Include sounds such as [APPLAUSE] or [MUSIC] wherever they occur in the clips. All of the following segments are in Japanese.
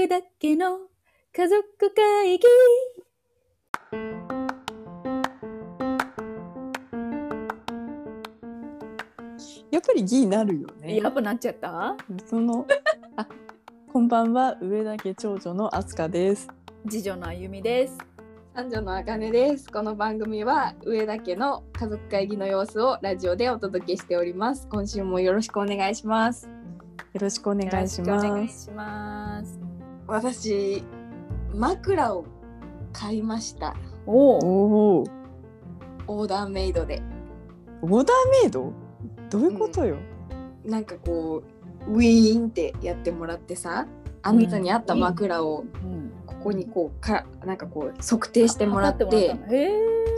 上だけの家族会議やっぱりギになるよね。やっぱなっちゃった？そのあこんばんは上田家長女のあすかです。次女のあゆみです三女のあかねです。この番組は上田家の家族会議の様子をラジオでお届けしております。今週もよろしくお願いします。よろしくお願いします。私枕を買いました。おおオーダーメイドで。オーダーメイド？どういうことよ？なんかこうウィーンってやってもらってさ、あなたに合った枕をうん。ここにこうかなんかこう測定してもらって。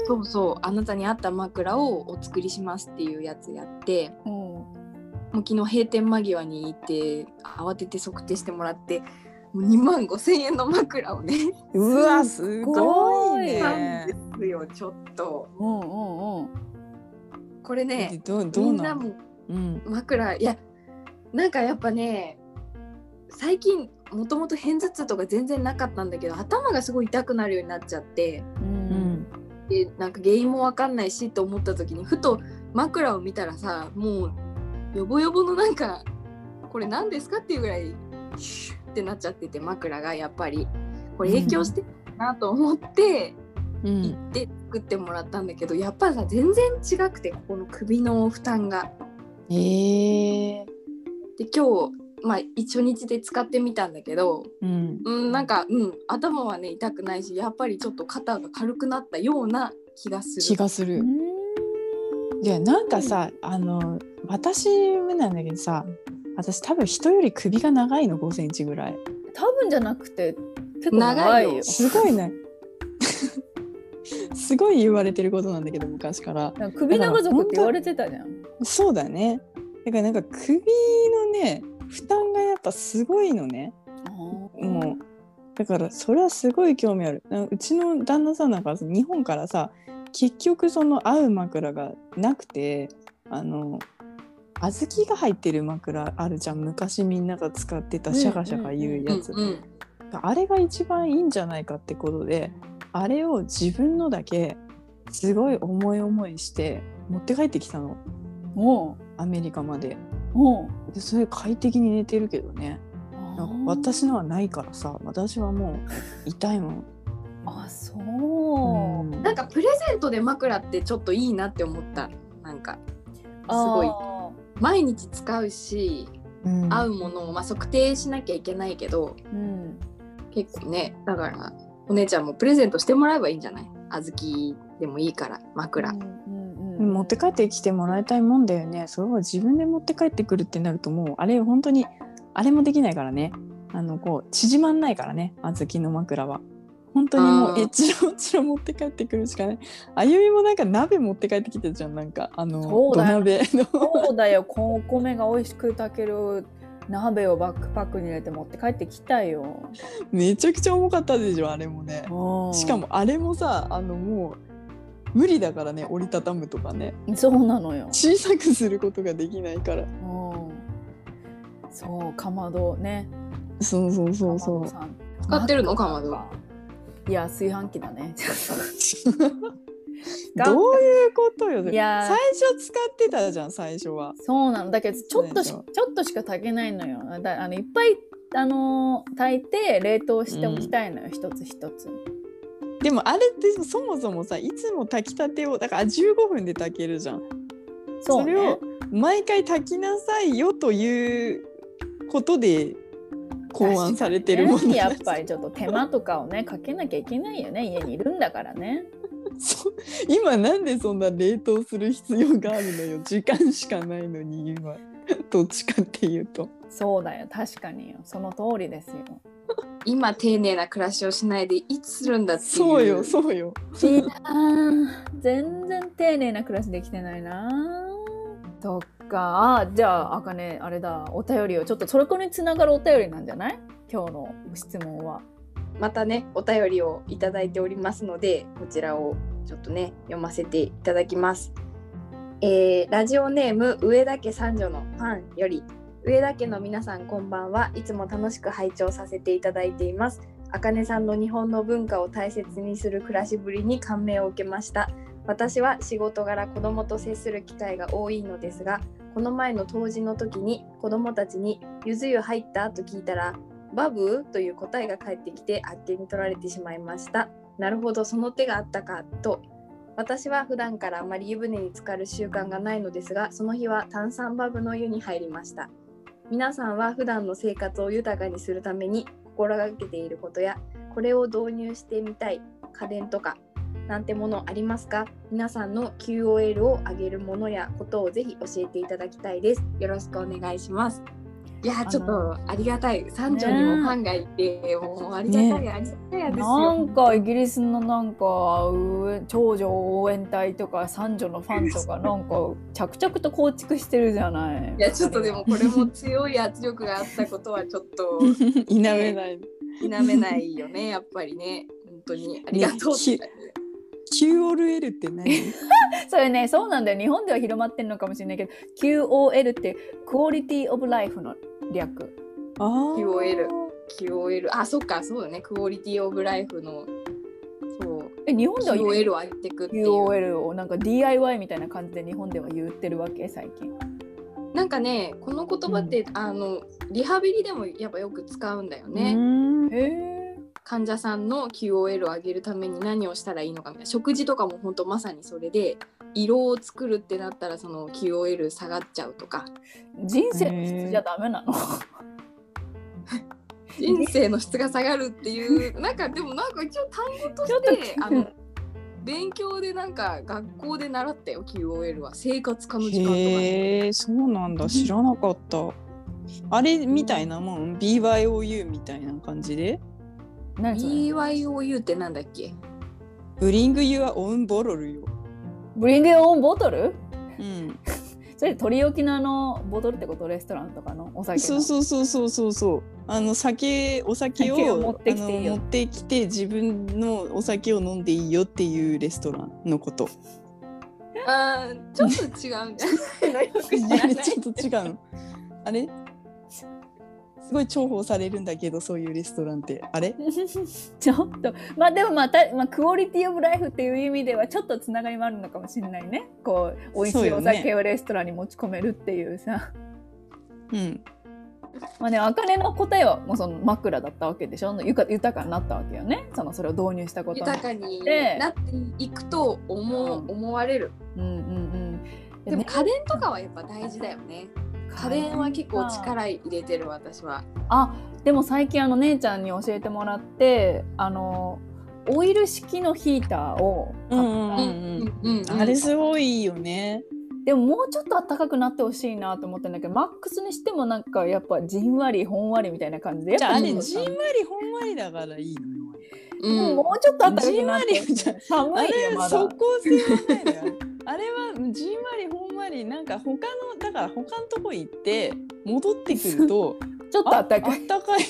そうそう。あなたに合った枕をお作りしますっていうやつやって。うん。もう昨日閉店間際に行って慌てて測定してもらって2万5千円の枕をね。[LAUGHS] うわすごいなんねで。すよちょっと。うんうんうんこれねどうどみうんなもうん。枕いやなんかやっぱね最近もともと片頭痛とか全然なかったんだけど頭がすごい痛くなるようになっちゃって。ううんん。でなんか原因もわかんないしと思った時にふと枕を見たらさもうヨボヨボのなんかこれ何ですかっていうぐらいシュッってなっちゃってて枕がやっぱりこれ影響してるなと思ってうん行って作ってもらったんだけどやっぱさ全然違くてここの首の負担が。ええで今日まあ一日で使ってみたんだけどうんうんなんかうん頭はね痛くないしやっぱりちょっと肩が軽くなったような気がする。気がする。いやなんかさあの私もなんだけどさ私多分人より首が長いの5センチぐらい。多分じゃなくて結構長いよ長いよすごいね。[LAUGHS] すごい言われてることなんだけど昔から。首長族って言われてたじゃんそうだね。だからなんか首のね負担がやっぱすごいのね。もうだからそれはすごい興味ある。なうちの旦那さんなんかさ日本からさ結局その合う枕がなくてあの小豆が入ってる枕あるじゃん昔みんなが使ってたシャカシャカ言うやつ、あれが一番いいんじゃないかってことであれを自分のだけすごい思い思いして持って帰ってきたの。おう。アメリカまで。おう。でそれ快適に寝てるけどね。なんか私のはないからさ私はもう痛いもん。あそう、うん。なんかプレゼントで枕ってちょっといいなって思った。なんかすごい。あ毎日使うしうん。合うものをまあ測定しなきゃいけないけどーうん。結構ねだからお姉ちゃんもプレゼントしてもらえばいいんじゃない？小豆でもいいから枕、うんうんうん持って帰ってきてもらいたいもんだよね。それを自分で持って帰ってくるってなるともうあれ本当にあれもできないからね。あのこう縮まんないからね小豆の枕は本当にもうえちらちら持って帰ってくるしかない。あゆみもなんか鍋持って帰ってきてるじゃんなんか。あの土そうだよ。鍋の。そうだよ。こお米が美味しく炊ける鍋をバックパックに入れて持って帰ってきたよ。めちゃくちゃ重かったでしょあれもね。しかもあれもさあのもう無理だからね折りたたむとかね。そうなのよ、小さくすることができないから。うん、そうかまどね。そうそうそうそう。使ってるのかまどいや炊飯器だね。[LAUGHS] どういうことよいや。ー最初使ってたじゃん最初は。そうなのだけどちょっとしちょっとしか炊けないのよ。だあのいっぱいあのー炊いて冷凍しておきたいのよ、一つ一つ。でもあれってそもそもさいつも炊きたてをだから15分で炊けるじゃん。そう、ね、それを毎回炊きなさいよということで考案されてるもの確かにねやっぱりちょっと手間とかをねかけなきゃいけないよね。家にいるんだからね。[LAUGHS] そう。今なんでそんな冷凍する必要があるのよ。時間しかないのに今。どっちかっていうと。そうだよ。確かによ。その通りですよ。今丁寧な暮らしをしないでいつするんだっていう。そうよそうよ。いやー全然丁寧な暮らしできてないなそっかあじゃああかねあれだお便りをちょっとそれこにつながるお便りなんじゃない？今日の質問は。またねお便りをいただいておりますのでこちらをちょっとね読ませていただきます、えーラジオネーム上田家三女のファンより。上田家の皆さんこんばんは。いつも楽しく拝聴させていただいています。あかねさんの日本の文化を大切にする暮らしぶりに感銘を受けました。私は仕事柄子供と接する機会が多いのですがこの前の当時の時に子供たちに「ゆず湯入った?」と聞いたら「バブ?」という答えが返ってきてあっけに取られてしまいましたなるほどその手があったかと私は普段からあまり湯船に浸かる習慣がないのですがその日は炭酸バブの湯に入りました皆さんは普段の生活を豊かにするために心がけていることやこれを導入してみたい家電とかなんてものありますか？皆さんの QOL を上げるものやことをぜひ教えていただきたいです。よろしくお願いします。いやちょっとありがたい。三女にもファンがいて、もうありがたい、ねありがたいですなよんかイギリスのなんかう長女応援隊とか三女のファンとかなんか着々と構築してるじゃない。いやちょっとでもこれも強い圧力があったことはちょっと [LAUGHS] 否めない。否めないよねやっぱりね。本当にありがとうって感じ QOL って何？[LAUGHS] それねそうなんだよ。日本では広まってるのかもしれないけど QOL ってクオリティオブライフの略。あー。QOL QOL あそっか。そうだね。クオリティオブライフのそう。え日本では QOL を上げていくっていう。QOL をなんか DIY みたいな感じで日本では言ってるわけ？最近。なんかねこの言葉って、あのリハビリでもやっぱよく使うんだようね、ん。へえ。患者さんの QOL を上げるために何をしたらいいのかみたいな。食事とかも本当まさにそれで色を作るってなったらその QOL 下がっちゃうとか。人生の質じゃダメなの？[LAUGHS] 人生の質が下がるっていうなんかでもなんか一応単語としてあの勉強でなんか学校で習ったよ QOL は。生活科の時間とかに。へえそうなんだ。知らなかった。あれみたいなもん？BYOU みたいな感じで？BYOU ってなんだっけ？ブリング Your Own Bottle よ。ブリングオンボトル？うん。[LAUGHS] それ取り置きのあのボトルってこと？レストランとかのお酒の？そうそうそうそうそうそう。あの酒お酒を酒を持ってきて持ってきて自分のお酒を飲んでいいよっていうレストランのこと。あーちょっと違うんじゃない？[LAUGHS] ちょっと違うの。あれ？すごい重宝されるんだけどそういうレストランって。あれ？[LAUGHS] ちょっと。まあでもまた、まあ、クオリティオブライフっていう意味ではちょっとつながりもあるのかもしれないね。こう美味しいお酒をレストランに持ち込めるっていうさ、うん。まあねあかねの答えはもうその枕だったわけでしょ？ゆか豊かになったわけよね。そのそれを導入したことに豊かにでなっていくと思う、うん。思われるうんうんうん。でもね家電とかはやっぱ大事だよね家電は結構力入れてる私は。あでも最近あの姉ちゃんに教えてもらってあのオイル式のヒーターを買った、あれすごいいいよね。でももうちょっと暖かくなってほしいなと思ってんだけどマックスにしてもなんかやっぱじんわりほんわりみたいな感じでやっぱじゃああれじんわりほんわりだからいいのようん。もうちょっと暖かくなって。ほしいじんわり寒いあれよまだ。即効性はないのよ。あれはじんわりほんわりなんか他のだから他のとこ行って戻ってくるとちょっと暖かい。ああったかい。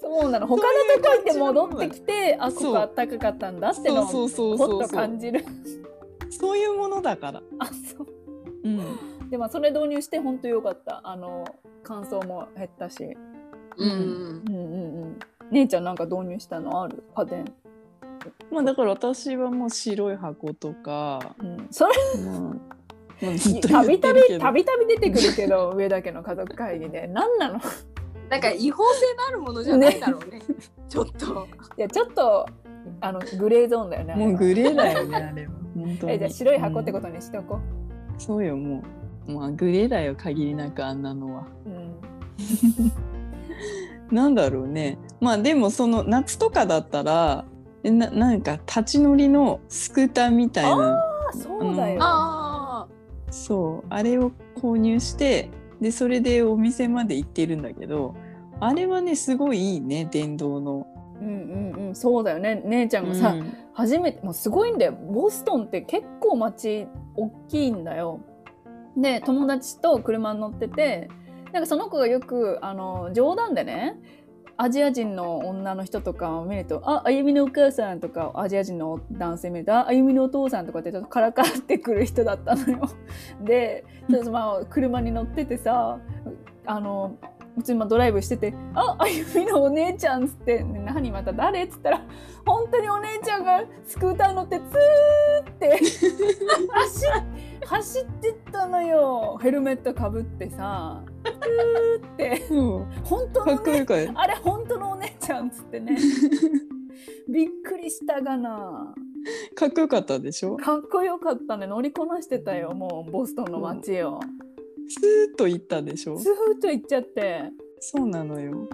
そうなの。他のとこ行って戻ってきてあこそう。こ暖かかったんだってのをほっと感じる。そういうものだから。あそう。うん。でもそれ導入して本当よかった。あの乾燥も減ったし。うん。うんうんうん姉ちゃんなんか導入したのある？家電。まあだから私はもう白い箱とか、うん。それうんたびたてびたびたび出てくるけど上田家の家族会議で。何なの？なんか違法性のあるものじゃないだろうね。ちょっと。いやちょっとあのグレーゾーンだよねもうグレーだよねあれは。本当に。えじゃあ白い箱ってこと、とにしとこう。ん。そうよもう。まあグレーだよ限りなくあんなのは。う、うん、なんだろうね。まあでもその夏とかだったらえななんか立ち乗りのスクーターみたいなあそうだよ、あそう。あれを購入してでそれでお店まで行ってるんだけどあれはねすごいいいね電動の。うんうんうん。そうだよね。姉ちゃんがさ、うん。初めてもうすごいんだよ。ボストンって結構街大きいんだよ。で友達と車に乗っててなんかその子がよくあの冗談でねアジア人の女の人とかを見ると「ああゆみのお母さん」とかアジア人の男性見ると「ああゆみのお父さん」とかってちょっとからかってくる人だったのよ。[LAUGHS] でちょっとまあ車に乗っててさあの普通にドライブしてて「ああゆみのお姉ちゃん」っつって「何また誰?」っつったら本当にお姉ちゃんがスクーター乗ってツーって走っ走ってったのよヘルメットかぶってさーって。うん。本当の、かっこよね、かったあれ本当のお姉ちゃんっつってね。[LAUGHS] びっくりしたがな。かっこよかったでしょ？かっこよかったね。乗りこなしてたよもうボストンの街を、スーッと行ったでしょ？スーッと行っちゃって。そうなのよ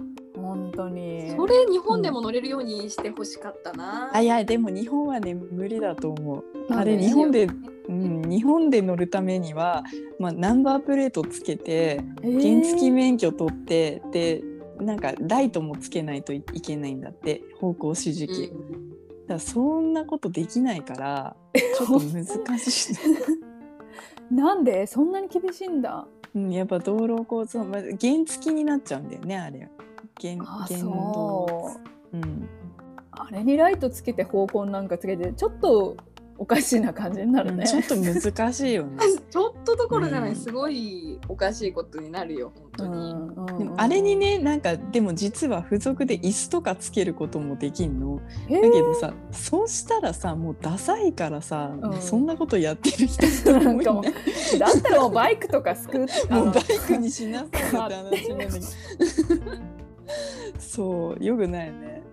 本当に。それ日本でも乗れるようにしてほしかったな。あいやでも日本はね無理だと思う。あれ日本で、うん、日本で乗るためには、まあ、ナンバープレートつけて原付免許取ってでなんかライトもつけないといいけないんだって方向指示器、だからそんなことできないからちょっと難しい、なんで？そんなに厳しいんだ。うん、やっぱ道路交通、まあ、原付になっちゃうんだよねあれ原あ原そ動う。うん。あれにライトつけて方向なんかつけてちょっとおかしいな感じになるね、ちょっと難しいよね。[LAUGHS] ちょっとどころじゃない、うんすごいおかしいことになるよ本当に。うんうんでもあれにねなんかでも実は付属で椅子とかつけることもできんの。えー。だけどさそうしたらさもうダサいからさ、うん。そんなことやってる人って多いなんかもね。う [LAUGHS] だったらもうバイクとかスクーター [LAUGHS] もうバイクにしなさいって話なんだけどそうよくないよね。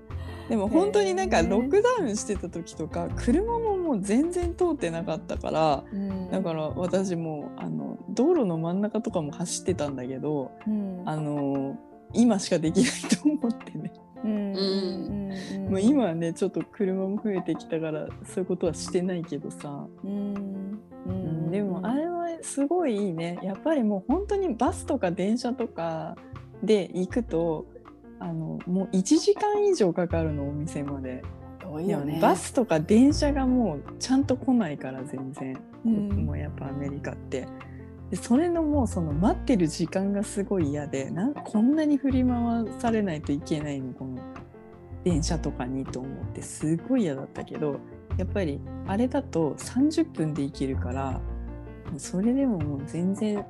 でも本当になんかロックダウンしてた時とか車ももう全然通ってなかったからうん。だから私もあの道路の真ん中とかも走ってたんだけどうん。あの今しかできないと思ってね。うん。うん。うん。もう今はねちょっと車も増えてきたからそういうことはしてないけどさ、うん。ううんん、でもあれはすごいいいね。やっぱりもう本当にバスとか電車とかで行くとあのもう1時間以上かかるのお店まで。いよね。バスとか電車がもうちゃんと来ないから全然、うん。もうやっぱアメリカって。でそれのもうその待ってる時間がすごい嫌でなんこんなに振り回されないといけないのこの電車とかにと思ってすごい嫌だったけどやっぱりあれだと30分で行けるからそれでももう全然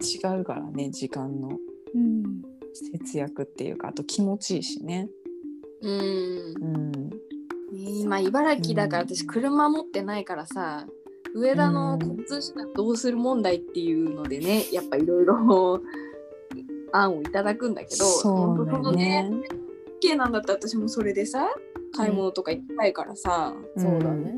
違うからね時間の。うん節約っていうかあと気持ちいいしね。うん。うん。今茨城だから私車持ってないからさ上田の交通手段どうする問題っていうのでねやっぱいろいろ [LAUGHS] 案をいただくんだけどそう本当だね。OK なんだったら私もそれでさ買い物とか行きたいからさ、そうだね。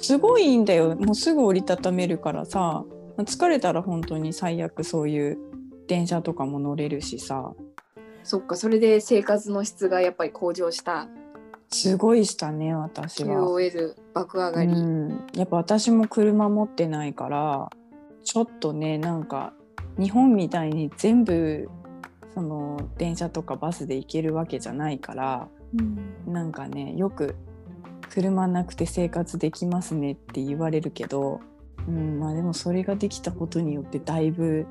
すごいいいんだよ。もうすぐ折りたためるからさ疲れたら本当に最悪そういう電車とかも乗れるしさ。そっかそれで生活の質がやっぱり向上した。すごいしたね私は。QOL 爆上がり、うん、やっぱ私も車持ってないからちょっとねなんか日本みたいに全部その電車とかバスで行けるわけじゃないからうん。なんかねよく車なくて生活できますねって言われるけど、うん、まあでもそれができたことによってだいぶ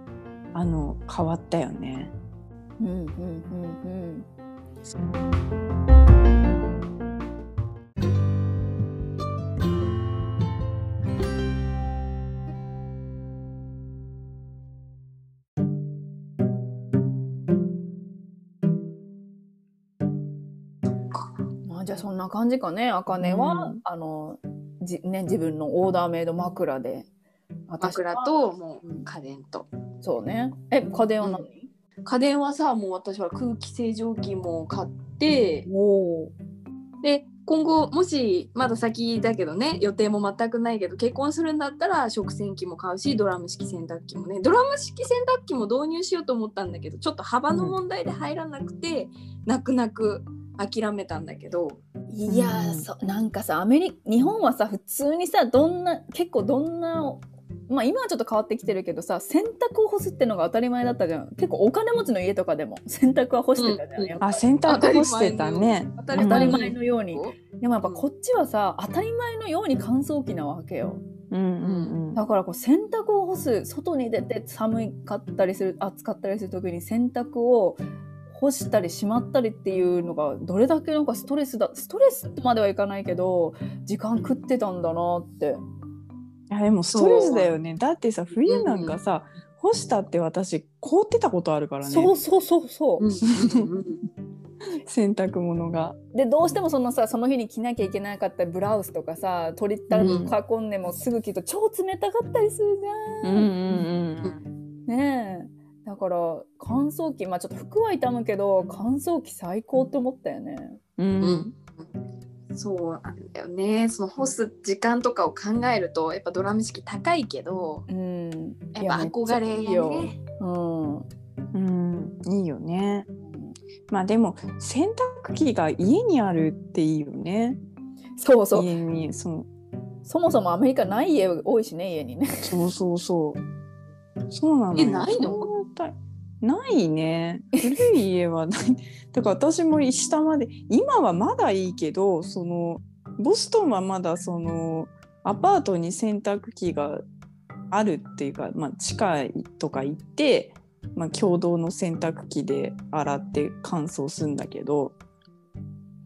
あの変わったよね。うんうんうんまあじゃあそんな感じかね。あかねは、うん。あのじね自分のオーダーメイド枕で。枕ともう家電とそうね。え家電は何、家電はさもう私は空気清浄機も買ってで今後もしまだ先だけどね予定も全くないけど結婚するんだったら食洗機も買うしドラム式洗濯機もね。ドラム式洗濯機も導入しようと思ったんだけどちょっと幅の問題で入らなくて、泣く泣く諦めたんだけど。いやー、うんそなんかさアメリ日本はさ普通にさどんな結構どんなまあ今はちょっと変わってきてるけどさ洗濯を干すってのが当たり前だったじゃん。結構お金持ちの家とかでも [LAUGHS] 洗濯は干してたじゃん、うんあ洗濯干してたね。当た当たりり前のように。でもやっぱこっちはさ当たり前のように乾燥機なわけよ。うんうんうん。だからこう洗濯を干す外に出て寒かったりする暑かったりする時に洗濯を干したりしまったりっていうのがどれだけなんかストレスだストレスとまではいかないけど時間食ってたんだなって。いやでもストレスだよね。だってさ冬なんかさ、干したって私凍ってたことあるからねそうそうそうそう、うんうんうん洗濯物が。でどうしてもそのさその日に着なきゃいけなかったブラウスとかさ取りたら囲んでもすぐ着ると超冷たかったりするじゃん。うんうんねえだから乾燥機まあちょっと服は傷むけど乾燥機最高って思ったよね。うん。ううんんそうなんだよねその干す時間とかを考えるとやっぱドラム式高いけどうん、やっぱ憧れいややね。うんうん、いいよね。まあでも洗濯機が家にあるっていいよね。そうそう家にそうそもそもアメリカない家多いしね家にね。そうそうそう。そうなのよ。えないの？ないね。古い家はない。だから私も下まで今はまだいいけどそのボストンはまだそのアパートに洗濯機があるっていうか、まあ、地下とか行って、まあ、共同の洗濯機で洗って乾燥するんだけど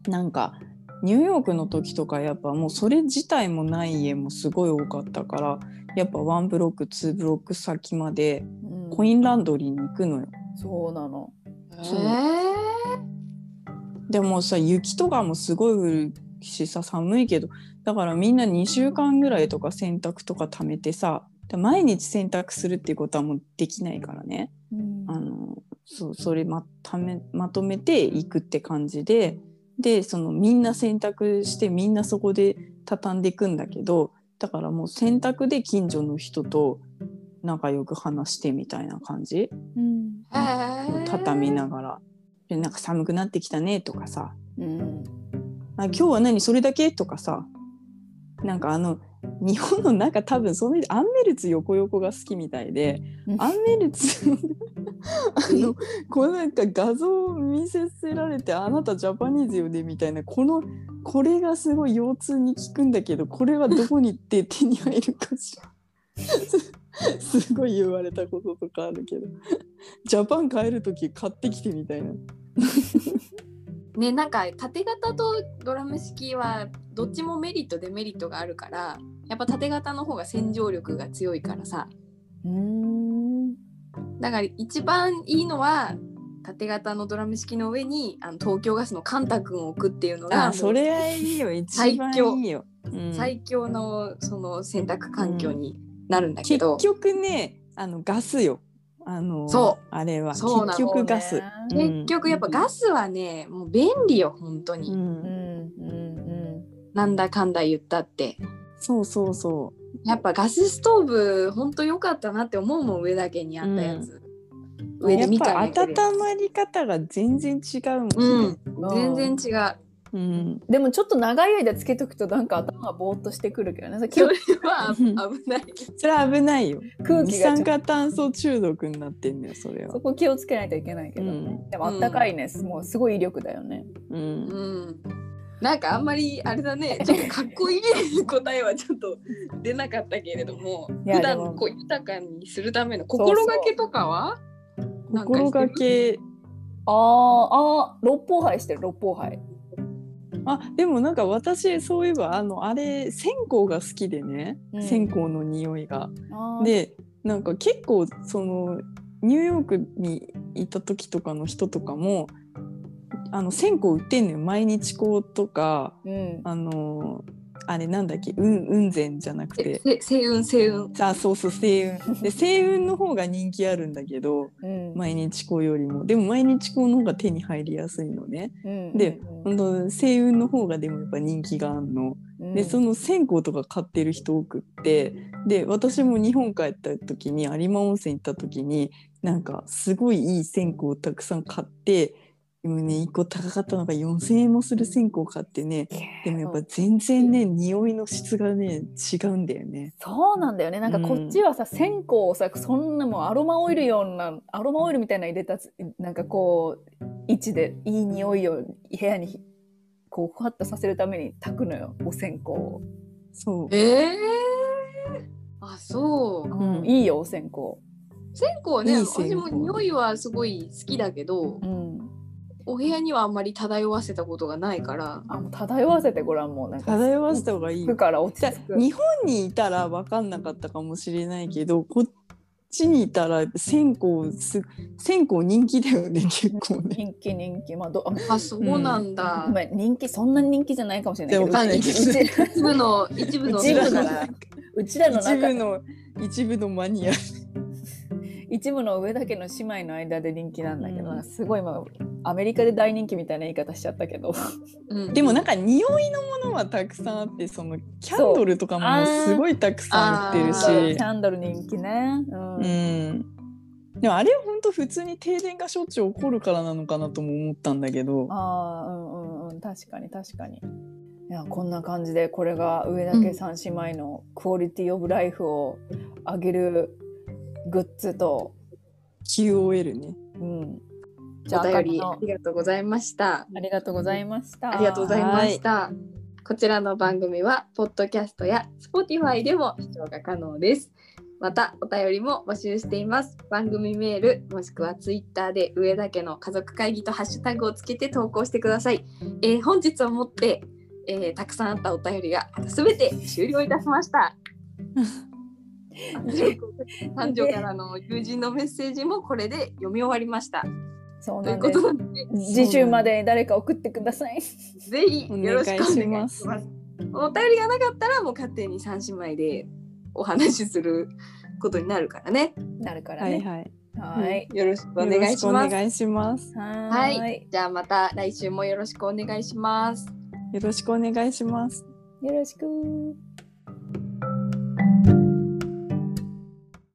なんかニューヨークの時とかやっぱもうそれ自体もない家もすごい多かったからやっぱ one block two block 先までうんコインランドリーに行くのよ。そうなの。そうえでもさ雪とかもすごい降るしさ寒いけどだからみんな2週間ぐらいとか洗濯とか貯めてさで毎日洗濯するっていうことはもうできないからねうんあのそうそれまためまとめていくって感じででそのみんな洗濯してみんなそこで畳んでいくんだけどだからもう洗濯で近所の人と仲良く話してみたいな感じ。うん。ー、畳みながら。でなんか寒くなってきたねとかさ。うん。あ今日は何それだけとかさ。なんかあの日本のなんか多分そのアンメルツ横横が好きみたいでうん。アンメルツ [LAUGHS] あのこのなんか画像を見せせられてあなたジャパニーズよねみたいなこのこれがすごい腰痛に効くんだけどこれはどこに行って手に入るかしら。す [LAUGHS] すごい言われたこととかあるけど。ジャパン帰る時買ってきてみたいな。[LAUGHS] ねなんか縦型とドラム式はどっちもメリットデメリットがあるからやっぱ縦型の方が洗浄力が強いからさ。うん。だから一番いいのは縦型のドラム式の上にあの東京ガスのカンタ君を置くっていうのがあそれはいいよ。一番最強。いいよ。うん。最強のその洗濯環境になるんだけ結ど、局ねあのガスよ。あのそう。あれは。そう結局ガス、結局やっぱガスはねもう便利よ本当に、うん。うんうんなんだかんだ言ったって。そうそうそやっぱガスストーブ本当良かったなって思うもん上だけにあったやつ、上で見たぱんだけど温まり方が全然違うもんうん。ね、全然違う。うん。でもちょっと長い間つけとくとなんか頭がぼーっとしてくるけどね。それは危ない。[LAUGHS] それは危ないよ。空二気がちょっと。酸化炭素中毒になってんだよそれは。そこ気をつけないといけないけど、うん。でもあったかいね、もうすごい威力だよね。ううん。んなんかあんまりあれだね。[LAUGHS] ちょっとかっこいい答えはちょっと出なかったけれども普段こう豊かにするための心がけとかは？心がけ。あーあー六方杯してる六方杯。あでもなんか私そういえばあのあれ線香が好きでね、うん。線香の匂いが。でなんか結構そのニューヨークにいた時とかの人とかもあの線香売ってんのよ。毎日香とかうん、あのあれなんだっけ？うん。雲仙じゃなくて。せ星雲星雲。あそうそう星雲。で星雲の方が人気あるんだけどうん。毎日香よりも。でも毎日香の方が手に入りやすいのね。うんでうん。本当星雲の方がでもやっぱ人気があんの。うん。でその線香とか買ってる人多くってで私も日本帰った時に有馬温泉行った時になんかすごいいい線香をたくさん買ってでもね1個高かったのが4,000円もする線香を買ってねでもやっぱ全然ね匂いの質がね違うんだよね。そうなんだよね。なんかこっちはさ、線香をさそんなもんアロマオイルようなアロマオイルみたいなの入れたつなんかこう位置でいい匂いを部屋にこうふわっとさせるために炊くのよお線香を、そう。えー、あそう。うん。いいよお線香、線香はねいい線香。私も匂いはすごい好きだけど。うん、お部屋にはあんまり漂わせたことがないから。あもう漂わせてごらんもうなんか漂わせた方がいいよ。服から落ち日本にいたら分かんなかったかもしれないけどこちにいたら線香す線香人気だよね結構ね。人気人気。まあどあそうなんだ、ごめん人気そんなに人気じゃないかもしれないけどない。一部の一部の一部ならうちらの一中部の一部のマニア。一部の上だけの姉妹の間で人気なんだけど、うんすごい今アメリカで大人気みたいな言い方しちゃったけど。うん。でもなんか匂いのものはたくさんあってそのキャンドルとかもすごいたくさん売ってるし。キ。ャンドル人気ね、うん。うん。でもあれは本当普通に停電がしょっちゅう起こるからなのかなとも思ったんだけど。ああうんうんうん。確かに確かに。いやこんな感じでこれが上田家三姉妹のクオリティオブライフを上げるグッズと、QOL ね。うん、お便りのありがとうございました。ありがとうございましたありがとうございました。こちらの番組は、ポッドキャストや Spotify でも視聴が可能です。また、お便りも募集しています。番組メール、もしくは Twitter で上田家の家族会議とハッシュタグをつけて投稿してください。えー本日をもって、えーたくさんあったお便りがすべて終了いたしました。[LAUGHS] [LAUGHS] 三女からの友人のメッセージもこれで読み終わりました。というこそうなんです次週まで誰か送ってくださいぜひよろしくお願いしま。すお便りがなかったらもう勝手に三姉妹でお話しすることになるからね。なるからねはいはい。はいよろしくお願いします。願いします。はい。じゃあまた来週もよろしくお願いします。よろしくお願いします。よろしく